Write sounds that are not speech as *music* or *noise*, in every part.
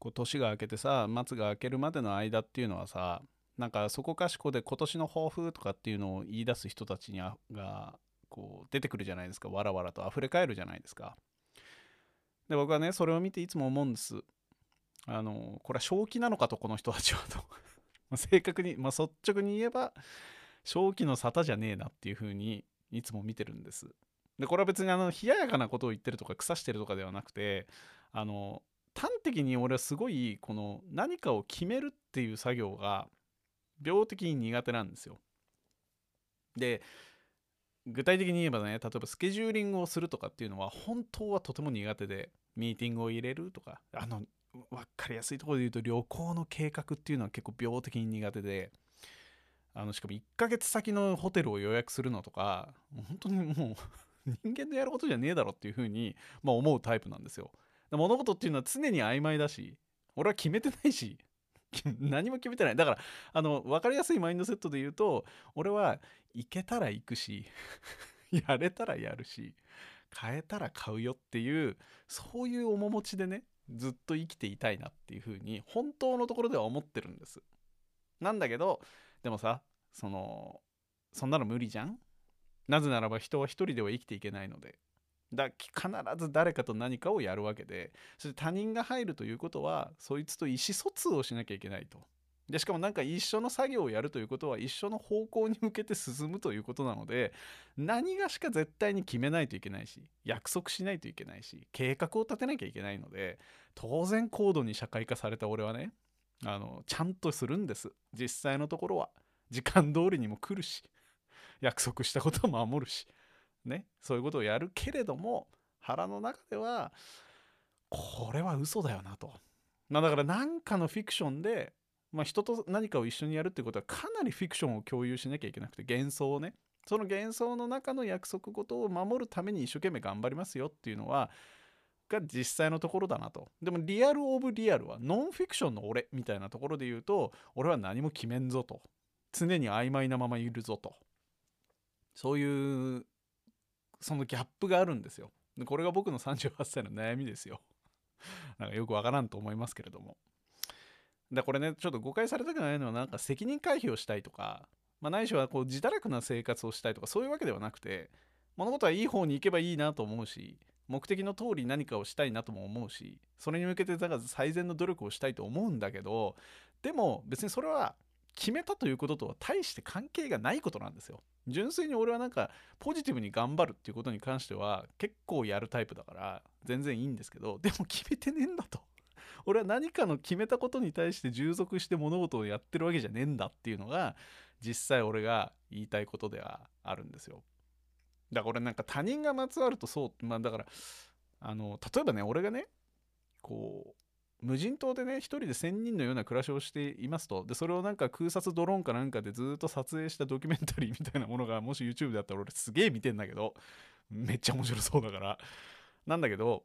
こう年が明けてさ末が明けるまでの間っていうのはさなんかそこかしこで今年の抱負とかっていうのを言い出す人たちにあがこう出てくるじゃないですか。わらわらと。溢れ返るじゃないですか。で僕はねそれを見ていつも思うんです。あのこれは正気なのかとこの人たちはと。*laughs* 正確に、まあ、率直に言えば正気の沙汰じゃねえなっていう風にいつも見てるんです。でこれは別にあの冷ややかなことを言ってるとか腐してるとかではなくてあの端的に俺はすごいこの何かを決めるっていう作業が病的に苦手なんですよ。で具体的に言えばね例えばスケジューリングをするとかっていうのは本当はとても苦手でミーティングを入れるとかあの分かりやすいところで言うと旅行の計画っていうのは結構病的に苦手であのしかも1ヶ月先のホテルを予約するのとか本当にもう *laughs* 人間のやることじゃねえだろっていうふうに、まあ、思うタイプなんですよ。物事っていうのは常に曖昧だし俺は決めてないし *laughs* 何も決めてない。だからあの分かりやすいマインドセットで言うと俺は行けたら行くし *laughs* やれたらやるし買えたら買うよっていうそういう面持ちでねずっと生きていたいなっていうふうに本当のところでは思ってるんです。なんだけどでもさそのそんなの無理じゃん？なぜならば人は一人では生きていけないので。だ必ず誰かと何かをやるわけでそして他人が入るということはそいつと意思疎通をしなきゃいけないと。でしかもなんか一緒の作業をやるということは一緒の方向に向けて進むということなので何がしか絶対に決めないといけないし約束しないといけないし計画を立てなきゃいけないので当然高度に社会化された俺はねあのちゃんとするんです。実際のところは。時間通りにも来るし。約束したことを守るし。ねそういうことをやるけれども腹の中ではこれは嘘だよなと。まあだから何かのフィクションで、まあ、人と何かを一緒にやるってことはかなりフィクションを共有しなきゃいけなくて幻想をね。その幻想の中の約束事を守るために一生懸命頑張りますよっていうのはが実際のところだなと。でもリアル・オブ・リアルはノンフィクションの俺みたいなところで言うと俺は何も決めんぞと。常に曖昧なままいるぞと。そういうそのギャップがあるんですよ。でこれが僕の38歳の悩みですよ。*laughs* なんかよくわからんと思いますけれども。だこれねちょっと誤解されたくないのはなんか責任回避をしたいとか、まあ、ないしはこう自堕落な生活をしたいとかそういうわけではなくて物事はいい方に行けばいいなと思うし目的の通り何かをしたいなとも思うしそれに向けてだから最善の努力をしたいと思うんだけどでも別にそれは決めたということとは大して関係がないことなんですよ。純粋に俺はなんかポジティブに頑張るっていうことに関しては結構やるタイプだから全然いいんですけどでも決めてねえんだと。*laughs* 俺は何かの決めたことに対して従属して物事をやってるわけじゃねえんだっていうのが実際俺が言いたいことではあるんですよ。だから俺なんか他人がまつわるとそうまあだからあの例えばね俺がねこう無人島でね一人で1,000人のような暮らしをしていますと。でそれをなんか空撮ドローンかなんかでずっと撮影したドキュメンタリーみたいなものが *laughs* もし YouTube であったら俺すげえ見てんだけどめっちゃ面白そうだから。なんだけど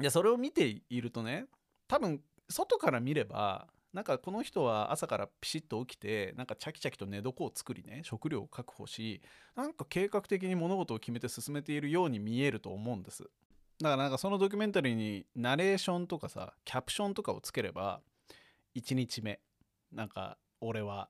いやそれを見ているとね多分外から見ればなんかこの人は朝からピシッと起きてなんかチャキチャキと寝床を作りね食料を確保しなんか計画的に物事を決めて進めているように見えると思うんです。だからなんかそのドキュメンタリーにナレーションとかさキャプションとかをつければ1日目なんか俺は、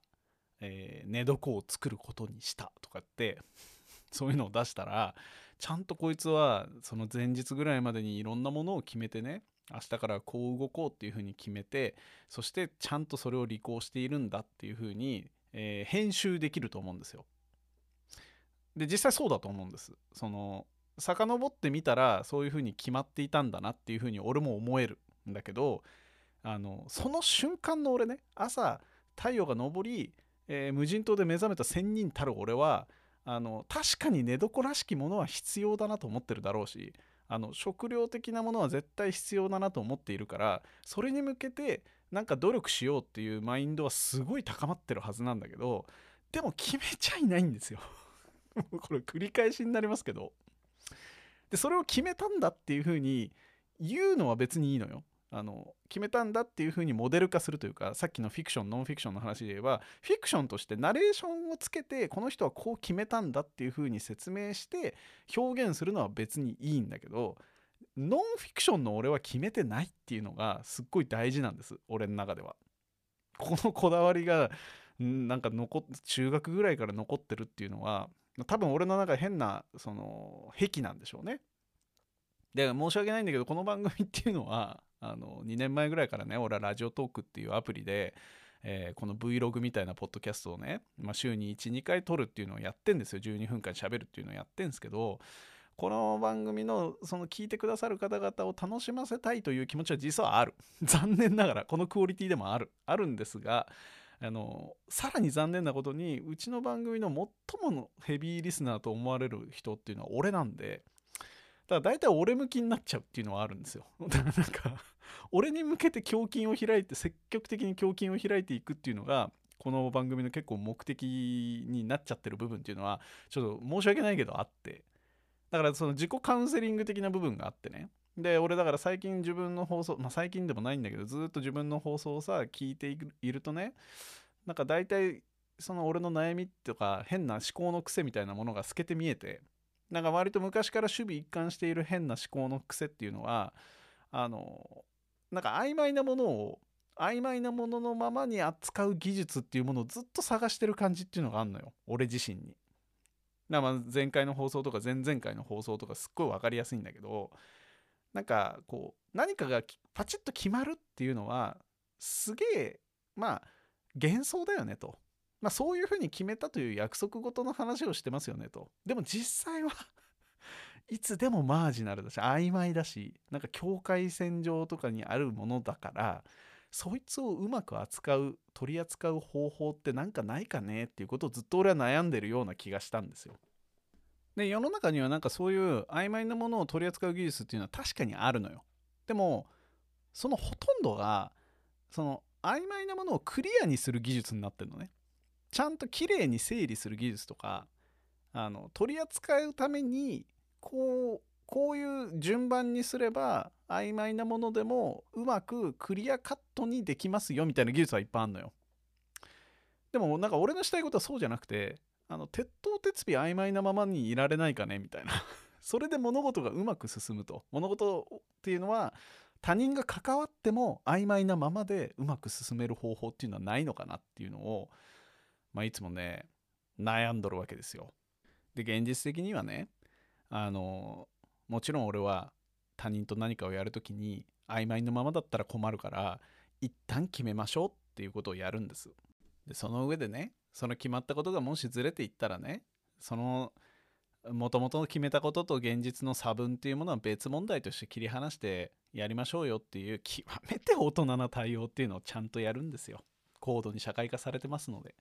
えー、寝床を作ることにしたとかって *laughs* そういうのを出したらちゃんとこいつはその前日ぐらいまでにいろんなものを決めてね明日からこう動こうっていうふうに決めてそしてちゃんとそれを履行しているんだっていうふうに、えー、編集できると思うんですよ。で実際そうだと思うんです。その遡ってみたらそういう風に決まっていたんだなっていう風に俺も思えるんだけどあのその瞬間の俺ね朝太陽が昇り、えー、無人島で目覚めた仙人たる俺はあの確かに寝床らしきものは必要だなと思ってるだろうしあの食料的なものは絶対必要だなと思っているからそれに向けてなんか努力しようっていうマインドはすごい高まってるはずなんだけどでも決めちゃいないんですよ。*laughs* これ繰り返しになりますけど。でそれを決めたんだっていうふうに言うのは別にいいのよ。あの決めたんだっていうふうにモデル化するというかさっきのフィクションノンフィクションの話で言えばフィクションとしてナレーションをつけてこの人はこう決めたんだっていうふうに説明して表現するのは別にいいんだけどノンフィクションの俺は決めてないっていうのがすっごい大事なんです俺の中ではこのこだわりがなんか残中学ぐらいから残ってるっていうのは多分俺の中で変なその癖なんでしょうね。で申し訳ないんだけどこの番組っていうのはあの2年前ぐらいからね俺はラジオトークっていうアプリで、えー、この Vlog みたいなポッドキャストをね、まあ、週に12回撮るっていうのをやってんですよ。12分間喋るっていうのをやってんですけどこの番組のその聞いてくださる方々を楽しませたいという気持ちは実はある。*laughs* 残念ながらこのクオリティでもある。あるんですがあのさらに残念なことにうちの番組の最ものヘビーリスナーと思われる人っていうのは俺なんでだから大体俺向きになっちゃうっていうのはあるんですよ。だからなんか俺に向けて胸筋を開いて積極的に胸筋を開いていくっていうのがこの番組の結構目的になっちゃってる部分っていうのはちょっと申し訳ないけどあって。だからその自己カウンセリング的な部分があってね。で俺だから最近自分の放送まあ最近でもないんだけどずっと自分の放送をさ聞いているとねなんか大体その俺の悩みとか変な思考の癖みたいなものが透けて見えてなんか割と昔から守備一貫している変な思考の癖っていうのはあのなんか曖昧なものを曖昧なもののままに扱う技術っていうものをずっと探してる感じっていうのがあるのよ俺自身に。ま前回の放送とか前々回の放送とかすっごい分かりやすいんだけどなんかこう何かがパチッと決まるっていうのはすげえまあ幻想だよねと。まあそういうふうに決めたという約束事の話をしてますよねと。でも実際はいつでもマージナルだし曖昧だしなんか境界線上とかにあるものだからそいつをうまく扱う取り扱う方法ってなんかないかねっていうことをずっと俺は悩んでるような気がしたんですよ。で世の中にはなんかそういう曖昧なものを取り扱う技術っていうのは確かにあるのよ。でもそのほとんどがその曖昧なものをクリアにする技術になってるのね。ちゃんときれいに整理する技術とかあの取り扱うためにこうこういう順番にすれば曖昧なものでもうまくクリアカットにできますよみたいな技術はいっぱいあるのよ。でもなんか俺のしたいことはそうじゃなくてあの鉄頭鉄尾曖昧なままにいられないかねみたいな *laughs* それで物事がうまく進むと物事っていうのは他人が関わっても曖昧なままでうまく進める方法っていうのはないのかなっていうのを、まあ、いつもね悩んどるわけですよ。で現実的にはねあのもちろん俺は他人と何かをやるときに曖昧のままだったら困るから一旦決めましょうっていうことをやるんです。でその上でねその決まったことがもしずれていったらねそのもともと決めたことと現実の差分っていうものは別問題として切り離してやりましょうよっていう極めて大人な対応っていうのをちゃんとやるんですよ。高度に社会化されてますので。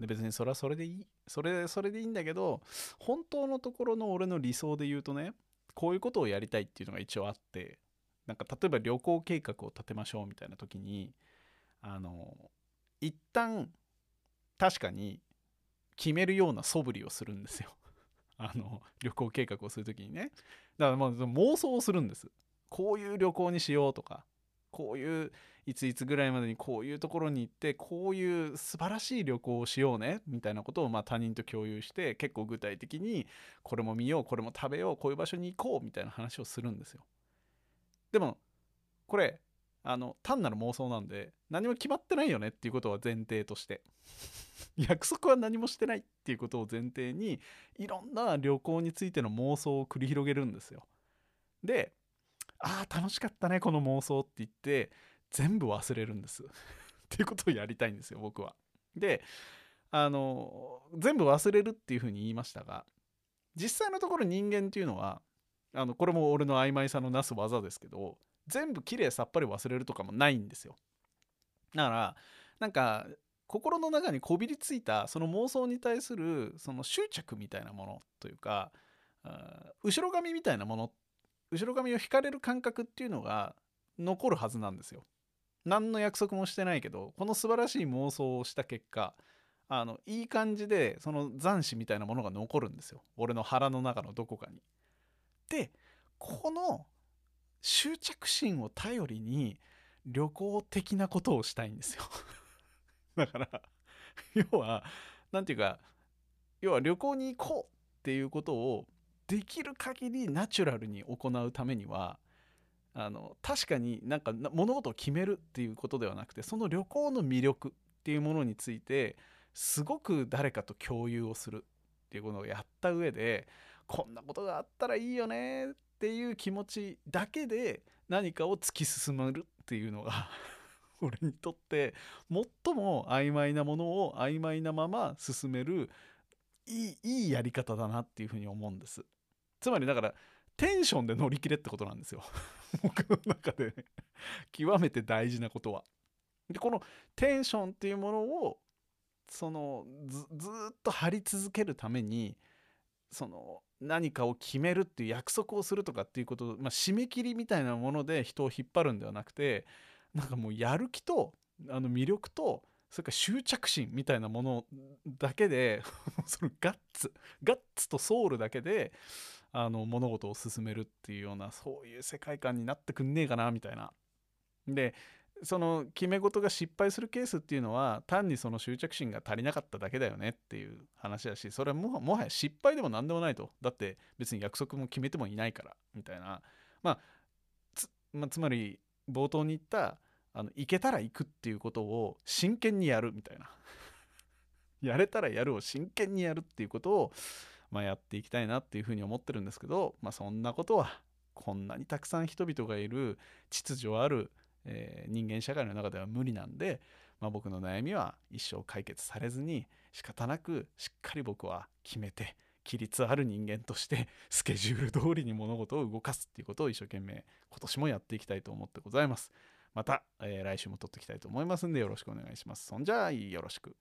で別にそれはそれでいい。それ、それでいいんだけど、本当のところの俺の理想で言うとね、こういうことをやりたいっていうのが一応あって、なんか例えば旅行計画を立てましょうみたいな時に、あの、一旦、確かに決めるような素振りをするんですよ。*laughs* あの、旅行計画をする時にね。だからまあ妄想をするんです。こういう旅行にしようとか、こういういついつぐらいまでにこういうところに行ってこういう素晴らしい旅行をしようねみたいなことをま他人と共有して結構具体的にこれも見ようこれも食べようこういう場所に行こうみたいな話をするんですよ。でもこれあの単なる妄想なんで何も決まってないよねっていうことは前提として *laughs* 約束は何もしてないっていうことを前提にいろんな旅行についての妄想を繰り広げるんですよ。でああ楽しかったねこの妄想って言って全部忘れるんです *laughs* っていうことをやりたいんですよ僕は。であの全部忘れるっていうふうに言いましたが実際のところ人間っていうのはあのこれも俺の曖昧さのなす技ですけど全部きれいさっぱり忘れるとかもないんですよ。だからなんか心の中にこびりついたその妄想に対するその執着みたいなものというか後ろ髪みたいなもの後ろ髪を引かれる感覚っていうのが残るはずなんですよ。何の約束もしてないけどこの素晴らしい妄想をした結果あのいい感じでその残滓みたいなものが残るんですよ俺の腹の中のどこかに。でこの執着心を頼りに旅行的なことをしたいんですよ。*laughs* だから要は何て言うか要は旅行に行こうっていうことをできる限りナチュラルに行うためにはあの確かになんか物事を決めるっていうことではなくてその旅行の魅力っていうものについてすごく誰かと共有をするっていうことをやった上でこんなことがあったらいいよねっっていう気持ちだけで何かを突き進めるっていうのが *laughs* 俺にとって最も曖昧なものを曖昧なまま進めるいいいいやり方だなっていうふうに思うんです。つまりだからテンションで乗り切れってことなんですよ *laughs* 僕の中で、極めて大事なことは。でこのテンションっていうものをそのずずっと張り続けるためにその何かを決めるっていう約束をするとかっていうこと、まあ、締め切りみたいなもので人を引っ張るんではなくてなんかもうやる気とあの魅力とそれから執着心みたいなものだけで *laughs* そのガッツガッツとソウルだけであの物事を進めるっていうようなそういう世界観になってくんねえかなみたいな。でその決め事が失敗するケースっていうのは単にその執着心が足りなかっただけだよねっていう話だしそれはもはや失敗でも何でもないと。だって別に約束も決めてもいないからみたいな。まあつ,、まあ、つまり冒頭に言ったあの行けたら行くっていうことを真剣にやるみたいな。*laughs* やれたらやるを真剣にやるっていうことを、まあ、やっていきたいなっていうふうに思ってるんですけど、まあ、そんなことはこんなにたくさん人々がいる秩序あるえー、人間社会の中では無理なんで、まあ、僕の悩みは一生解決されずに仕方なくしっかり僕は決めて規律ある人間として *laughs* スケジュール通りに物事を動かすっていうことを一生懸命今年もやっていきたいと思ってございます。また、えー、来週も撮っていきたいと思いますんでよろしくお願いします。そんじゃあよろしく。